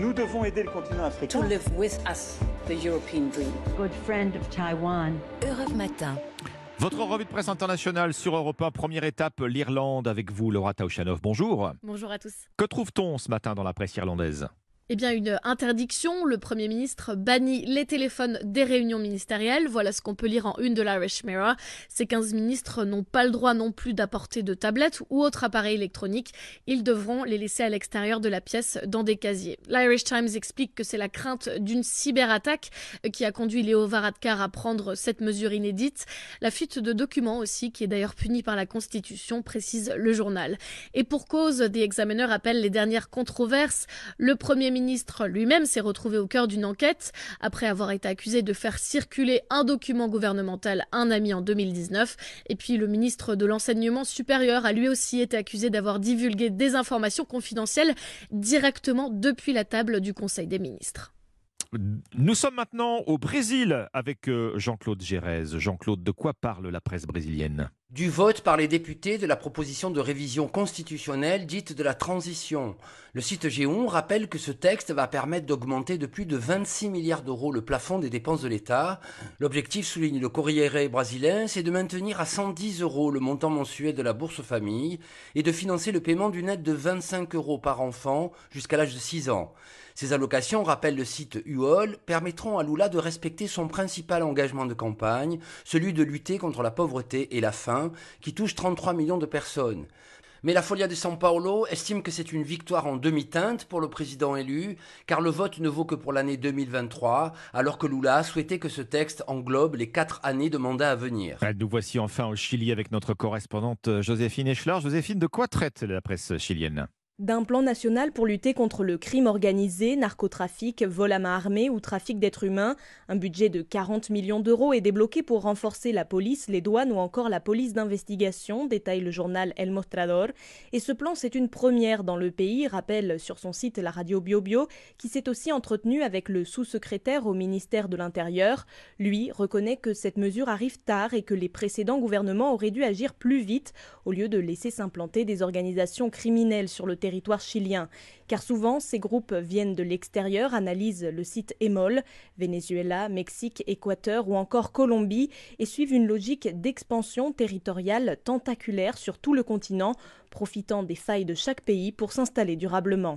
Nous devons aider le continent africain. To live with us, the European dream. Good friend of Taiwan. Europe Matin. Votre revue de presse internationale sur Europe 1, première étape, l'Irlande avec vous, Laura Taushanov. Bonjour. Bonjour à tous. Que trouve-t-on ce matin dans la presse irlandaise? Eh bien, une interdiction. Le Premier ministre bannit les téléphones des réunions ministérielles. Voilà ce qu'on peut lire en une de l'Irish Mirror. Ces 15 ministres n'ont pas le droit non plus d'apporter de tablettes ou autres appareils électroniques. Ils devront les laisser à l'extérieur de la pièce dans des casiers. L'Irish Times explique que c'est la crainte d'une cyberattaque qui a conduit Léo Varadkar à prendre cette mesure inédite. La fuite de documents aussi, qui est d'ailleurs punie par la Constitution, précise le journal. Et pour cause, des examineurs appellent les dernières controverses. Le Premier ministre lui-même s'est retrouvé au cœur d'une enquête après avoir été accusé de faire circuler un document gouvernemental à un ami en 2019. Et puis le ministre de l'enseignement supérieur a lui aussi été accusé d'avoir divulgué des informations confidentielles directement depuis la table du Conseil des ministres. Nous sommes maintenant au Brésil avec euh, Jean-Claude Gérez. Jean-Claude, de quoi parle la presse brésilienne? Du vote par les députés de la proposition de révision constitutionnelle dite de la transition. Le site G1 rappelle que ce texte va permettre d'augmenter de plus de 26 milliards d'euros le plafond des dépenses de l'État. L'objectif, souligne le Corriere brésilien, c'est de maintenir à 110 euros le montant mensuel de la bourse famille et de financer le paiement d'une aide de 25 euros par enfant jusqu'à l'âge de 6 ans. Ces allocations, rappelle le site UOL, permettront à Lula de respecter son principal engagement de campagne, celui de lutter contre la pauvreté et la faim, qui touche 33 millions de personnes. Mais la Folia de São Paulo estime que c'est une victoire en demi-teinte pour le président élu, car le vote ne vaut que pour l'année 2023, alors que Lula souhaitait que ce texte englobe les quatre années de mandat à venir. Nous voici enfin au Chili avec notre correspondante Joséphine Eschler. Joséphine, de quoi traite la presse chilienne? D'un plan national pour lutter contre le crime organisé, narcotrafic, vol à main armée ou trafic d'êtres humains. Un budget de 40 millions d'euros est débloqué pour renforcer la police, les douanes ou encore la police d'investigation, détaille le journal El Mostrador. Et ce plan, c'est une première dans le pays, rappelle sur son site la radio BioBio, qui s'est aussi entretenu avec le sous-secrétaire au ministère de l'Intérieur. Lui reconnaît que cette mesure arrive tard et que les précédents gouvernements auraient dû agir plus vite au lieu de laisser s'implanter des organisations criminelles sur le territoire territoire chilien, car souvent ces groupes viennent de l'extérieur, analysent le site EMOL, Venezuela, Mexique, Équateur ou encore Colombie, et suivent une logique d'expansion territoriale tentaculaire sur tout le continent, profitant des failles de chaque pays pour s'installer durablement.